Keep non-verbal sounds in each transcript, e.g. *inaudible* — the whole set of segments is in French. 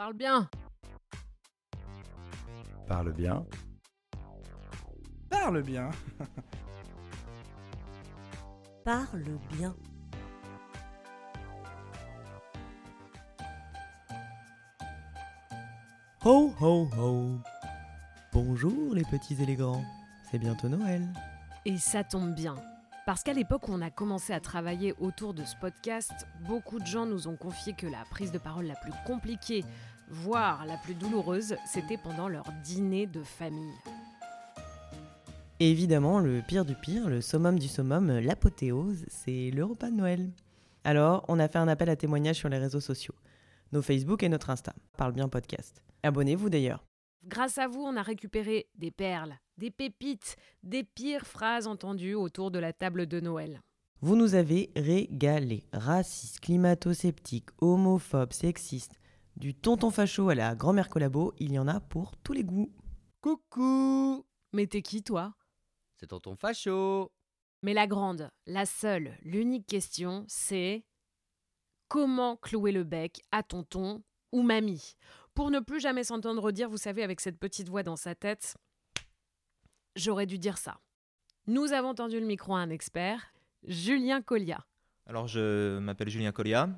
Parle bien Parle bien. Parle bien. *laughs* Parle bien. Ho ho ho Bonjour les petits élégants, c'est bientôt Noël. Et ça tombe bien. Parce qu'à l'époque où on a commencé à travailler autour de ce podcast, beaucoup de gens nous ont confié que la prise de parole la plus compliquée, voire la plus douloureuse, c'était pendant leur dîner de famille. Et évidemment, le pire du pire, le summum du summum, l'apothéose, c'est le repas de Noël. Alors, on a fait un appel à témoignages sur les réseaux sociaux, nos Facebook et notre Insta, Parle bien podcast. Abonnez-vous d'ailleurs. Grâce à vous, on a récupéré des perles, des pépites, des pires phrases entendues autour de la table de Noël. Vous nous avez régalé. Racistes, climato-sceptiques, homophobes, sexistes, du tonton facho à la grand-mère collabo, il y en a pour tous les goûts. Coucou Mais t'es qui toi? C'est tonton facho. Mais la grande, la seule, l'unique question, c'est comment clouer le bec à tonton ou mamie? Pour ne plus jamais s'entendre dire, vous savez, avec cette petite voix dans sa tête, j'aurais dû dire ça. Nous avons tendu le micro à un expert, Julien Collia. Alors, je m'appelle Julien Collia,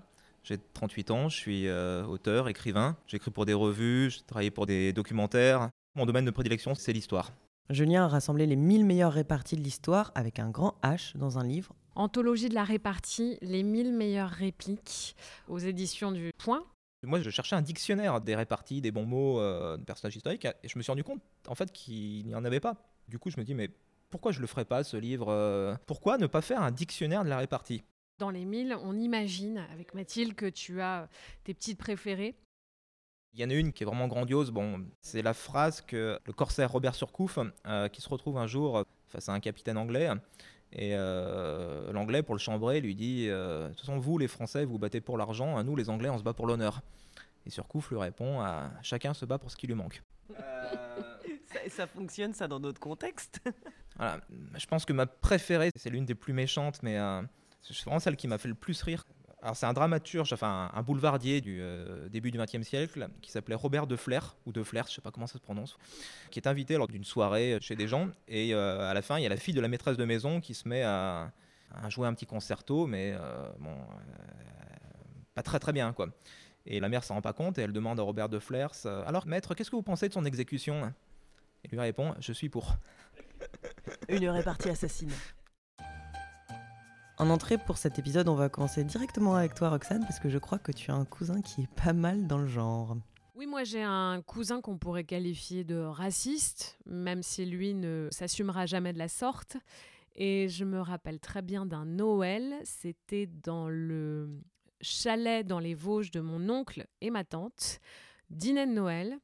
j'ai 38 ans, je suis euh, auteur, écrivain. J'écris pour des revues, j'ai travaillé pour des documentaires. Mon domaine de prédilection, c'est l'histoire. Julien a rassemblé les 1000 meilleures réparties de l'histoire avec un grand H dans un livre. Anthologie de la répartie, les 1000 meilleures répliques aux éditions du Point. Moi, je cherchais un dictionnaire des réparties, des bons mots, euh, de personnages historiques, et je me suis rendu compte, en fait, qu'il n'y en avait pas. Du coup, je me dis, mais pourquoi je le ferais pas, ce livre? Euh, Pourquoi ne pas faire un dictionnaire de la répartie? Dans les 1000, on imagine, avec Mathilde, que tu as tes petites préférées. Il y en a une qui est vraiment grandiose. Bon, c'est la phrase que le corsaire Robert Surcouf, euh, qui se retrouve un jour face à un capitaine anglais, et euh, l'anglais, pour le chambrer, lui dit euh, De toute façon, vous, les Français, vous battez pour l'argent, à nous, les Anglais, on se bat pour l'honneur. Et Surcouf lui répond à Chacun se bat pour ce qui lui manque. *laughs* Ça, ça fonctionne ça dans notre contexte? Voilà. Je pense que ma préférée, c'est l'une des plus méchantes, mais euh, c'est vraiment celle qui m'a fait le plus rire. Alors c'est un dramaturge, enfin un, boulevardier du euh, début du XXe siècle, qui s'appelait Robert de Flair, ou de Flers, je sais pas comment ça se prononce, qui est invité lors d'une soirée chez des gens, et euh, à la fin, il y a la fille de la maîtresse de maison qui se met à, jouer un petit concerto, mais euh, bon, euh, pas très très bien, quoi. Et la mère s'en rend pas compte, et elle demande à Robert de euh, alors maître, qu'est-ce que vous pensez de son exécution? Il lui répond, je suis pour. Une répartie assassine. En entrée pour cet épisode, on va commencer directement avec toi, Roxane, parce que je crois que tu as un cousin qui est pas mal dans le genre. Oui, moi j'ai un cousin qu'on pourrait qualifier de raciste, même si lui ne s'assumera jamais de la sorte. Et je me rappelle très bien d'un Noël, c'était dans le chalet dans les Vosges de mon oncle et ma tante, dîner de Noël.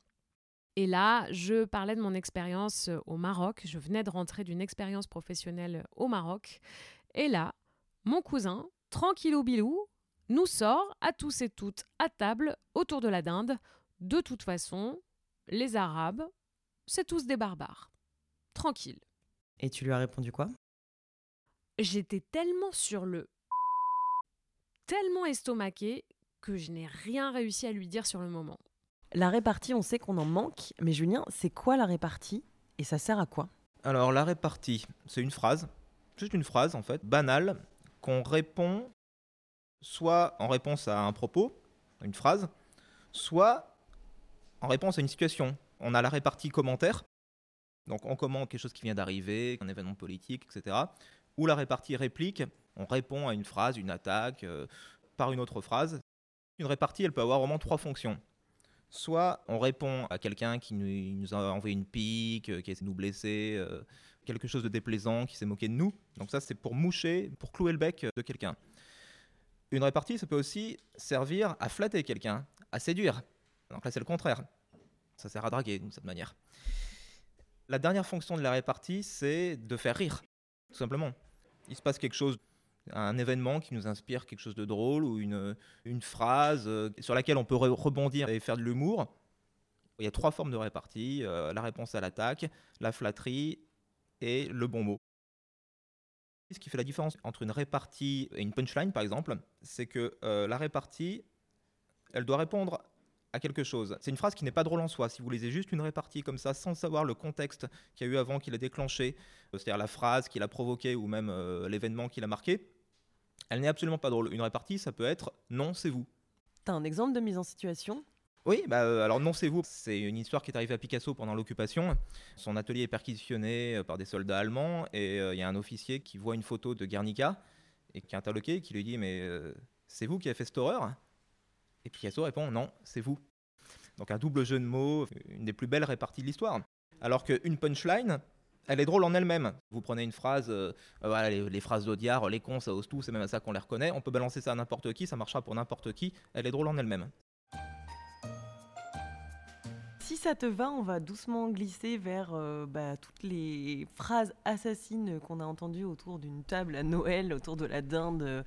Et là, je parlais de mon expérience au Maroc. Je venais de rentrer d'une expérience professionnelle au Maroc. Et là, mon cousin, tranquillou bilou, nous sort à tous et toutes à table autour de la dinde. De toute façon, les Arabes, c'est tous des barbares. Tranquille. Et tu lui as répondu quoi? J'étais tellement sur le *sniffs* tellement estomaqué que je n'ai rien réussi à lui dire sur le moment. La répartie, on sait qu'on en manque, mais Julien, c'est quoi la répartie Et ça sert à quoi? Alors la répartie, c'est une phrase, juste une phrase en fait, banale, qu'on répond soit en réponse à un propos, une phrase, soit en réponse à une situation. On a la répartie commentaire, donc on commente quelque chose qui vient d'arriver, un événement politique, etc. Ou la répartie réplique, on répond à une phrase, une attaque, euh, par une autre phrase. Une répartie, elle peut avoir vraiment trois fonctions. Soit on répond à quelqu'un qui nous, a envoyé une pique, euh, qui a nous blesser, euh, quelque chose de déplaisant, qui s'est moqué de nous. Donc ça, c'est pour moucher, pour clouer le bec de quelqu'un. Une répartie, ça peut aussi servir à flatter quelqu'un, à séduire. Donc là, c'est le contraire. Ça sert à draguer d'une certaine manière. La dernière fonction de la répartie, c'est de faire rire, tout simplement. Il se passe quelque chose, un événement qui nous inspire quelque chose de drôle ou une, phrase euh, sur laquelle on peut re- rebondir et faire de l'humour. Il y a trois formes de répartie, euh, la réponse à l'attaque, la flatterie et le bon mot. Ce qui fait la différence entre une répartie et une punchline, par exemple, c'est que euh, la répartie, elle doit répondre à quelque chose. C'est une phrase qui n'est pas drôle en soi. Si vous lisez juste une répartie comme ça, sans savoir le contexte qu'il y a eu avant, qui l'a déclenché, euh, c'est-à-dire la phrase qui l'a provoqué ou même euh, l'événement qui l'a marqué, elle n'est absolument pas drôle. Une répartie, ça peut être non, c'est vous. T'as un exemple de mise en situation? Oui, bah, euh, alors non, c'est vous. C'est une histoire qui est arrivée à Picasso pendant l'occupation. Son atelier est perquisitionné euh, par des soldats allemands et euh, il y a un officier qui voit une photo de Guernica et qui est interloqué et qui lui dit Mais c'est vous qui avez fait cette horreur? Et Picasso répond Non, c'est vous. Donc un double jeu de mots, une des plus belles réparties de l'histoire. Alors qu'une punchline, elle est drôle en elle-même. Vous prenez une phrase, les phrases d'Audiard, les cons, ça ose tout, c'est même à ça qu'on les reconnaît. On peut balancer ça à n'importe qui, ça marchera pour n'importe qui. Elle est drôle en elle-même. Si ça te va, on va doucement glisser vers euh, bah, toutes les phrases assassines qu'on a entendues autour d'une table à Noël, autour de la dinde euh,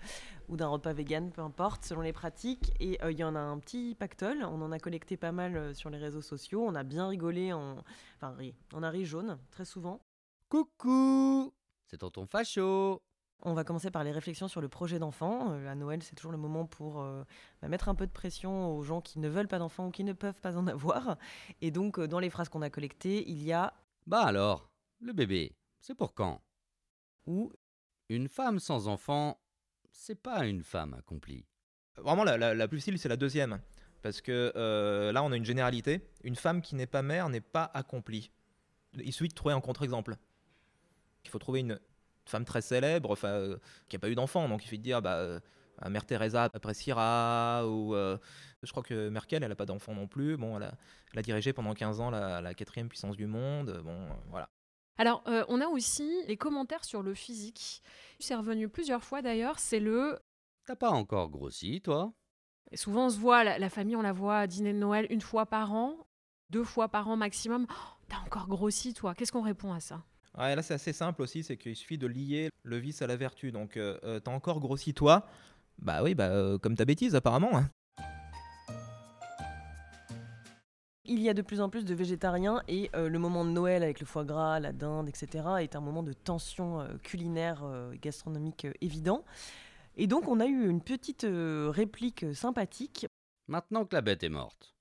ou d'un repas vegan, peu importe, selon les pratiques. Et euh, il y en a un petit pactole, on en a collecté pas mal sur les réseaux sociaux, on a bien rigolé, en... enfin ri, on a ri jaune très souvent. Coucou C'est tonton Facho On va commencer par les réflexions sur le projet d'enfant. Euh, à Noël, c'est toujours le moment pour euh, bah, mettre un peu de pression aux gens qui ne veulent pas d'enfants ou qui ne peuvent pas en avoir. Et donc, euh, dans les phrases qu'on a collectées, il y a Bah alors, le bébé, c'est pour quand? Ou Une femme sans enfant, c'est pas une femme accomplie. Vraiment, la, la- la plus facile, c'est la deuxième. Parce que euh, là, on a une généralité. Une femme qui n'est pas mère n'est pas accomplie. Il suffit de trouver un contre-exemple. Il faut trouver une femme très célèbre, enfin, euh, qui n'a pas eu d'enfant. Donc il suffit de dire, bah, euh, Mère Teresa appréciera, ou euh, je crois que Merkel, elle n'a pas d'enfant non plus. Bon, elle a, elle a dirigé pendant 15 ans la, la quatrième puissance du monde. Bon, euh, voilà. Alors, euh, on a aussi les commentaires sur le physique. C'est revenu plusieurs fois d'ailleurs. C'est le. T'as pas encore grossi, toi? Et souvent, on se voit, la, la famille, on la voit à dîner de Noël une fois par an, deux fois par an maximum. Oh, T'as encore grossi, toi. Qu'est-ce qu'on répond à ça? Ouais, là, c'est assez simple aussi, c'est qu'il suffit de lier le vice à la vertu. Donc, euh, euh, t'as encore grossi toi Bah oui, bah, euh, comme ta bêtise, apparemment. hein. Il y a de plus en plus de végétariens et euh, le moment de Noël avec le foie gras, la dinde, etc. est un moment de tension euh, culinaire, euh, gastronomique euh, évident. Et donc on a eu une petite euh, réplique sympathique Maintenant que la bête est morte,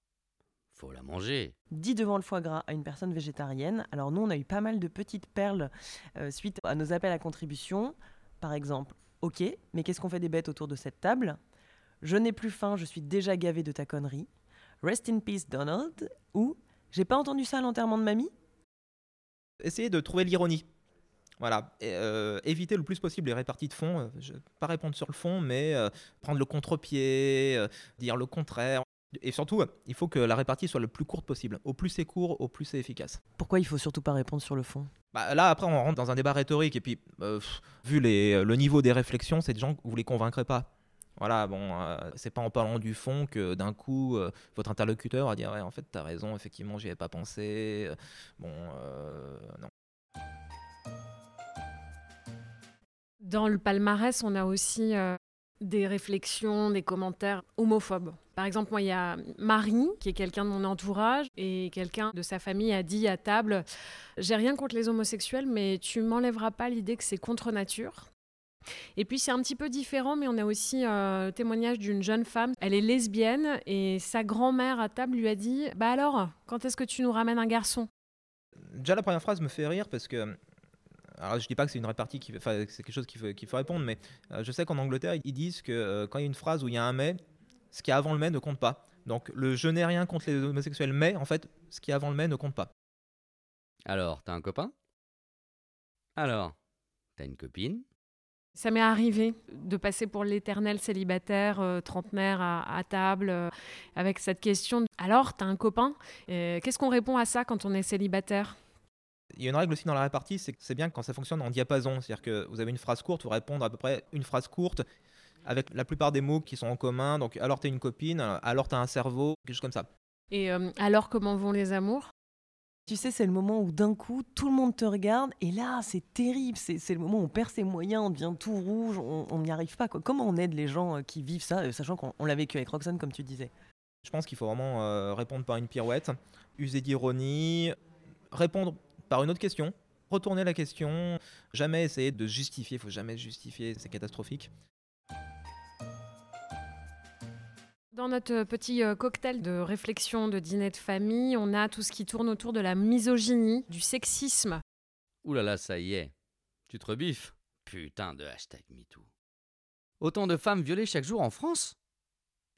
faut la manger. dit devant le foie gras à une personne végétarienne. Alors nous on a eu pas mal de petites perles euh, suite à nos appels à contribution. Par exemple, ok, mais qu'est-ce qu'on fait des bêtes autour de cette table? Je n'ai plus faim, je suis déjà gavé de ta connerie. Rest in peace Donald. Ou j'ai pas entendu ça à l'enterrement de mamie? Essayez de trouver l'ironie. Voilà. Et, euh, éviter le plus possible les réparties de fond. Euh, Je ne vais pas répondre sur le fond, mais euh, prendre le contre-pied, euh, dire le contraire. Et surtout, euh, il faut que la répartie soit le plus courte possible. Au plus c'est court, au plus c'est efficace. Pourquoi il faut surtout pas répondre sur le fond? Bah, là, après, on rentre dans un débat rhétorique. Et puis, euh, pff, vu les- le niveau des réflexions, c'est des gens que vous les convaincrez pas. Voilà, bon, euh, c'est pas en parlant du fond que d'un coup, euh, votre interlocuteur va dire Ouais, en fait, t'as raison, effectivement, j'y avais pas pensé. Euh, Bon, euh, non. Dans le palmarès, on a aussi euh, des réflexions, des commentaires homophobes. Par exemple, moi, il y a Marie, qui est quelqu'un de mon entourage, et quelqu'un de sa famille a dit à table J'ai rien contre les homosexuels, mais tu m'enlèveras pas l'idée que c'est contre nature. Et puis c'est un petit peu différent, mais on a aussi euh, le témoignage d'une jeune femme. Elle est lesbienne et sa grand-mère à table lui a dit Bah alors, quand est-ce que tu nous ramènes un garçon? Déjà, la première phrase me fait rire parce que. Alors, je dis pas que c'est une répartie, qui, enfin, c'est quelque chose qu'il faut, qu'il faut répondre, mais euh, je sais qu'en Angleterre, ils disent que euh, quand il y a une phrase où il y a un mais, ce qui est avant le mais ne compte pas. Donc, le je n'ai rien contre les homosexuels, mais en fait, ce qui est avant le mais ne compte pas. Alors, t'as un copain? Alors, t'as une copine? Ça m'est arrivé de passer pour l'éternel célibataire euh, trentenaire à, à table euh, avec cette question. de, Alors, t'as un copain? Euh, Qu'est-ce qu'on répond à ça quand on est célibataire? Il y a une règle aussi dans la répartie, c'est que c'est bien quand ça fonctionne en diapason. C'est-à-dire que vous avez une phrase courte, vous répondre à peu près une phrase courte avec la plupart des mots qui sont en commun. Donc, alors t'es une copine, alors t'as un cerveau, quelque chose comme ça. Et euh, alors, comment vont les amours? Tu sais, c'est le moment où d'un coup, tout le monde te regarde, et là, c'est terrible. C'est c'est le moment où on perd ses moyens, on devient tout rouge, on n'y arrive pas. Quoi. Comment on aide les gens euh, qui vivent ça, euh, sachant qu'on on l'a vécu avec Roxane, comme tu disais? Je pense qu'il faut vraiment euh, répondre par une pirouette, user d'ironie, répondre par une autre question, retourner la question, jamais essayer de justifier, il faut jamais justifier, c'est catastrophique. Dans notre petit euh, cocktail de réflexion, de dîner de famille, on a tout ce qui tourne autour de la misogynie, du sexisme. Ouh là là, ça y est. Tu te rebiffes? Putain de hashtag MeToo. Autant de femmes violées chaque jour en France?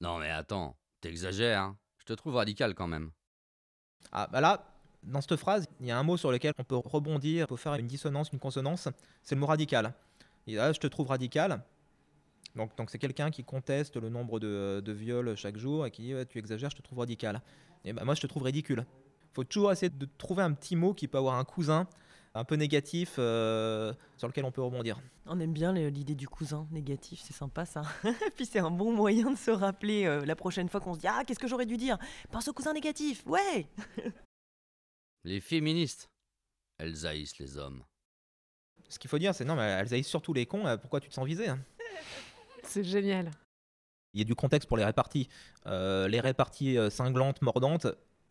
Non mais attends, t'exagères, hein Je te trouve radical quand même. Ah bah là, dans cette phrase, il y a un mot sur lequel on peut rebondir, on peut faire une dissonance, une consonance, c'est le mot radical. Et là, je te trouve radical. Donc, donc c'est quelqu'un qui conteste le nombre de, de, viols chaque jour et qui dit ouais, tu exagères, je te trouve radical. Et bah, moi, je te trouve ridicule. Il faut toujours essayer de trouver un petit mot qui peut avoir un cousin un peu négatif euh, sur lequel on peut rebondir. On aime bien l'idée du cousin négatif, c'est sympa ça. *laughs* Puis c'est un bon moyen de se rappeler euh, la prochaine fois qu'on se dit Ah, qu'est-ce que j'aurais dû dire? Pense au cousin négatif, ouais *laughs* Les féministes, elles haïssent les hommes. Ce qu'il faut dire, c'est non, mais elles haïssent surtout les cons, pourquoi tu te sens visé hein? C'est génial. Il y a du contexte pour les réparties. les réparties cinglantes, mordantes,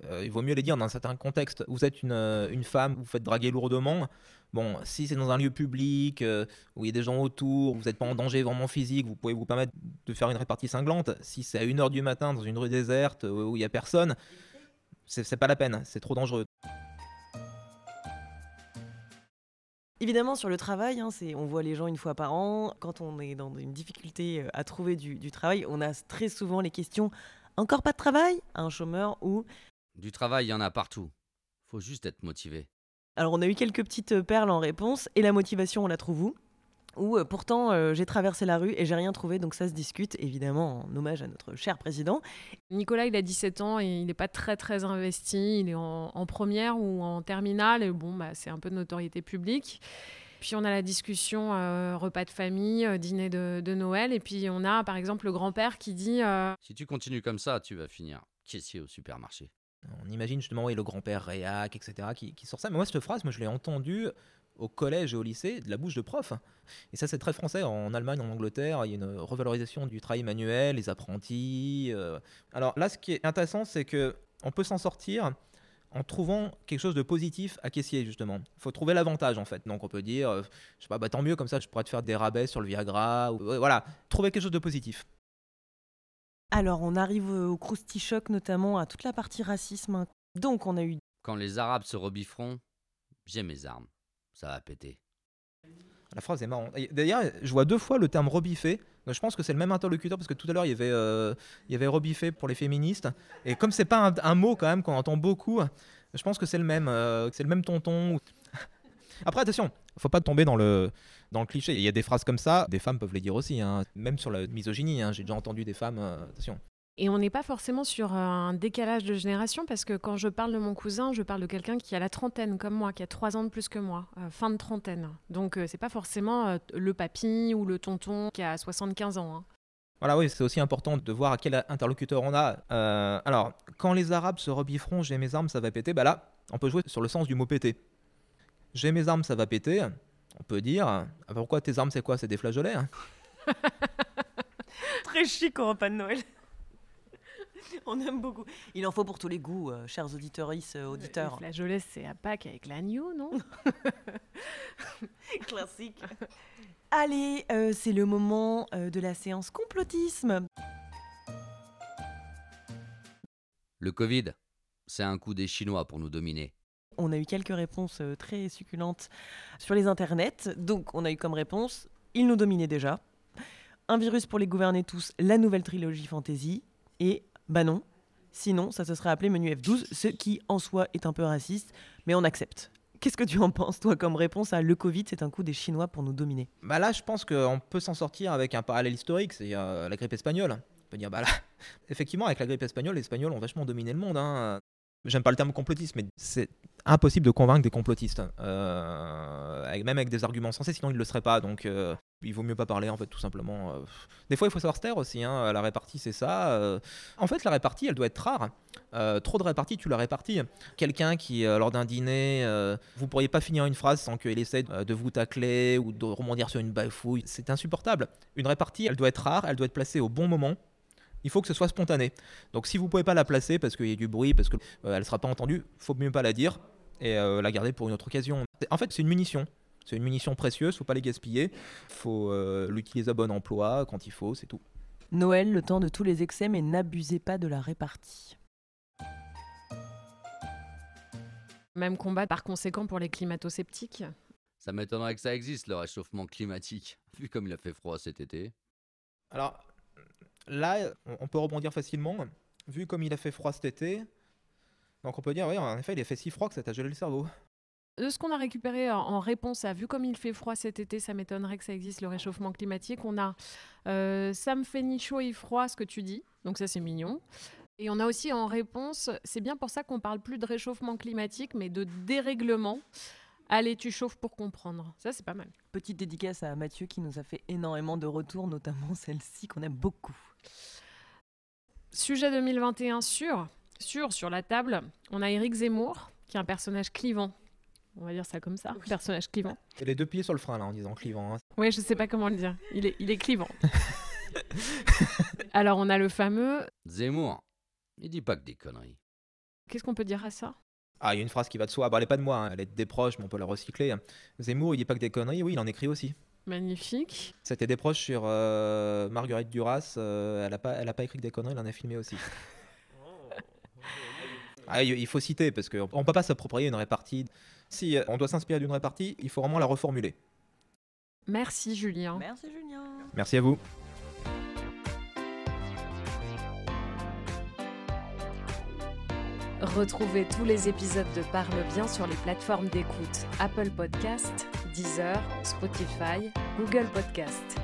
euh, il vaut mieux les dire dans un certain contexte. Vous êtes une, euh, une femme, vous faites draguer lourdement. Bon, si c'est dans un lieu public, euh, où il y a des gens autour, vous n'êtes pas en danger vraiment physique, vous pouvez vous permettre de faire une répartie cinglante. Si c'est à 1h du matin dans une rue déserte où il n'y a personne, c'est pas la peine, c'est trop dangereux. Évidemment, sur le travail, hein, on voit les gens une fois par an. Quand on est dans une difficulté à trouver du, du travail, on a très souvent les questions encore pas de travail? Un chômeur ou? Du travail, il y en a partout. Faut juste être motivé. Alors on a eu quelques petites euh, perles en réponse et la motivation on la trouve où? Ou euh, pourtant euh, j'ai traversé la rue et j'ai rien trouvé donc ça se discute évidemment en hommage à notre cher président. Nicolas il a 17 ans et il n'est pas très très investi, il est en, première ou en terminale et bon bah c'est un peu de notoriété publique. Puis on a la discussion repas de famille, dîner de, Noël. Et puis on a par exemple le grand-père qui dit Si tu continues comme ça, tu vas finir caissier au supermarché. On imagine justement le grand-père Réac, etc., qui, sort ça. Mais moi, cette phrase, moi, je l'ai entendue au collège et au lycée de la bouche de prof. Et ça, c'est très français. En Allemagne, en Angleterre, il y a une revalorisation du travail manuel, les apprentis. Euh. Alors là, ce qui est intéressant, c'est que on peut s'en sortir en trouvant quelque chose de positif à caissier justement. Il faut trouver l'avantage en fait. Donc on peut dire, euh, je sais pas, bah, tant mieux comme ça, je pourrais te faire des rabais sur le Viagra. Ou, voilà, trouver quelque chose de positif. Alors, on arrive au Krusty Shock, notamment à toute la partie racisme. Donc, on a eu. Quand les Arabes se rebifferont, j'ai mes armes. Ça va péter. La phrase est marrante. D'ailleurs, je vois deux fois le terme rebiffé. Je pense que c'est le même interlocuteur parce que tout à l'heure il y avait, euh, il y avait rebiffé pour les féministes. Et comme c'est pas un, mot quand même qu'on entend beaucoup, je pense que c'est le même, euh, c'est le même tonton. *laughs* Après, attention, faut pas tomber dans le, dans le cliché. Il y a des phrases comme ça, des femmes peuvent les dire aussi, hein. même sur la misogynie. Hein. J'ai déjà entendu des femmes. Euh, attention. Et on n'est pas forcément sur euh, un décalage de génération parce que quand je parle de mon cousin, je parle de quelqu'un qui a la trentaine comme moi, qui a trois ans de plus que moi, euh, fin de trentaine. Donc c'est pas forcément le papy ou le tonton qui a 75 ans. Hein. Voilà, oui, c'est aussi important de voir à quel interlocuteur on a. alors, quand les Arabes se rebifferont, j'ai mes armes, ça va péter, bah là, on peut jouer sur le sens du mot péter j'ai mes armes, ça va péter, on peut dire ah, pourquoi tes armes, c'est quoi? C'est des flageolets hein? *laughs* Très chic au repas de Noël. *laughs* On aime beaucoup. Il en faut pour tous les goûts, euh, chers auditeurs, euh, auditeurs. Les flageolets, c'est à Pâques avec l'agneau, non? *laughs* Classique. Allez, euh, c'est le moment de la séance complotisme. Le Covid, c'est un coup des Chinois pour nous dominer. On a eu quelques réponses euh, très succulentes sur les internets. Donc, on a eu comme réponse ils nous dominaient déjà. Un virus pour les gouverner tous, la nouvelle trilogie fantasy. Et bah non, sinon ça se serait appelé menu F12, ce qui en soi est un peu raciste, mais on accepte. Qu'est-ce que tu en penses, toi, comme réponse à le Covid, c'est un coup des Chinois pour nous dominer? Bah là, je pense qu'on peut s'en sortir avec un parallèle historique, c'est euh, la grippe espagnole. On peut dire, bah là, *laughs* effectivement, avec la grippe espagnole, les Espagnols ont vachement dominé le monde. Hein. J'aime pas le terme complotiste, mais c'est impossible de convaincre des complotistes, euh, même avec des arguments sensés, sinon ils ne le seraient pas. Donc euh, il vaut mieux pas parler, en fait, tout simplement. Euh. Des fois, il faut savoir se taire aussi. Hein. La répartie, c'est ça. En fait, la répartie, elle doit être rare. trop de répartie, tu la répartis. Quelqu'un qui, lors d'un dîner, vous pourriez pas finir une phrase sans qu'il essaie de vous tacler ou de rebondir sur une bafouille. C'est insupportable. Une répartie, elle doit être rare, elle doit être placée au bon moment il faut que ce soit spontané. Donc si vous pouvez pas la placer parce qu'il y a du bruit, parce qu'elle euh, ne sera pas entendue, faut mieux pas la dire et euh, la garder pour une autre occasion. En fait, c'est une munition. C'est une munition précieuse, faut pas les gaspiller. Faut euh, l'utiliser à bon emploi quand il faut, c'est tout. Noël, le temps de tous les excès, mais n'abusez pas de la répartie. Même combat par conséquent pour les climato-sceptiques? Ça m'étonnerait que ça existe, le réchauffement climatique, *laughs* vu comme il a fait froid cet été. Alors là, on peut rebondir facilement. Vu comme il a fait froid cet été, donc on peut dire, oui, en effet, il a fait si froid que ça t'a gelé le cerveau. De ce qu'on a récupéré en- en réponse à vu comme il fait froid cet été, ça m'étonnerait que ça existe le réchauffement climatique. On a euh, ça me fait ni chaud ni froid ce que tu dis, donc ça c'est mignon. Et on a aussi en réponse, c'est bien pour ça qu'on parle plus de réchauffement climatique, mais de dérèglement. Allez, tu chauffes pour comprendre. Ça c'est pas mal. Petite dédicace à Mathieu qui nous a fait énormément de retours, notamment *laughs* celle-ci qu'on aime beaucoup. Sujet 2021 sûr, sûr sur la table. On a Éric Zemmour, qui est un personnage clivant. On va dire ça comme ça, personnage clivant. Et les deux pieds sur le frein, là, en disant clivant. hein. Oui, je sais pas comment le dire. Il est, il est clivant. *laughs* Alors, on a le fameux. Zemmour, il dit pas que des conneries. Qu'est-ce qu'on peut dire à ça? Ah, il y a une phrase qui va de soi. Bah, elle est pas de moi, hein, elle est des proches, mais on peut la recycler. Zemmour, il dit pas que des conneries, oui, il en écrit aussi. Magnifique. C'était des proches sur euh, Marguerite Duras. euh, elle, a pas, elle a pas écrit que des conneries, elle en a filmé aussi. *laughs* Ah, il il faut citer, parce qu'on ne peut pas s'approprier une répartie. Si euh, on doit s'inspirer d'une répartie, il faut vraiment la reformuler. Merci, Julien. Merci Julien. Merci à vous. Retrouvez tous les épisodes de Parle bien sur les plateformes d'écoute Apple Podcast, Deezer, Spotify, Google Podcast.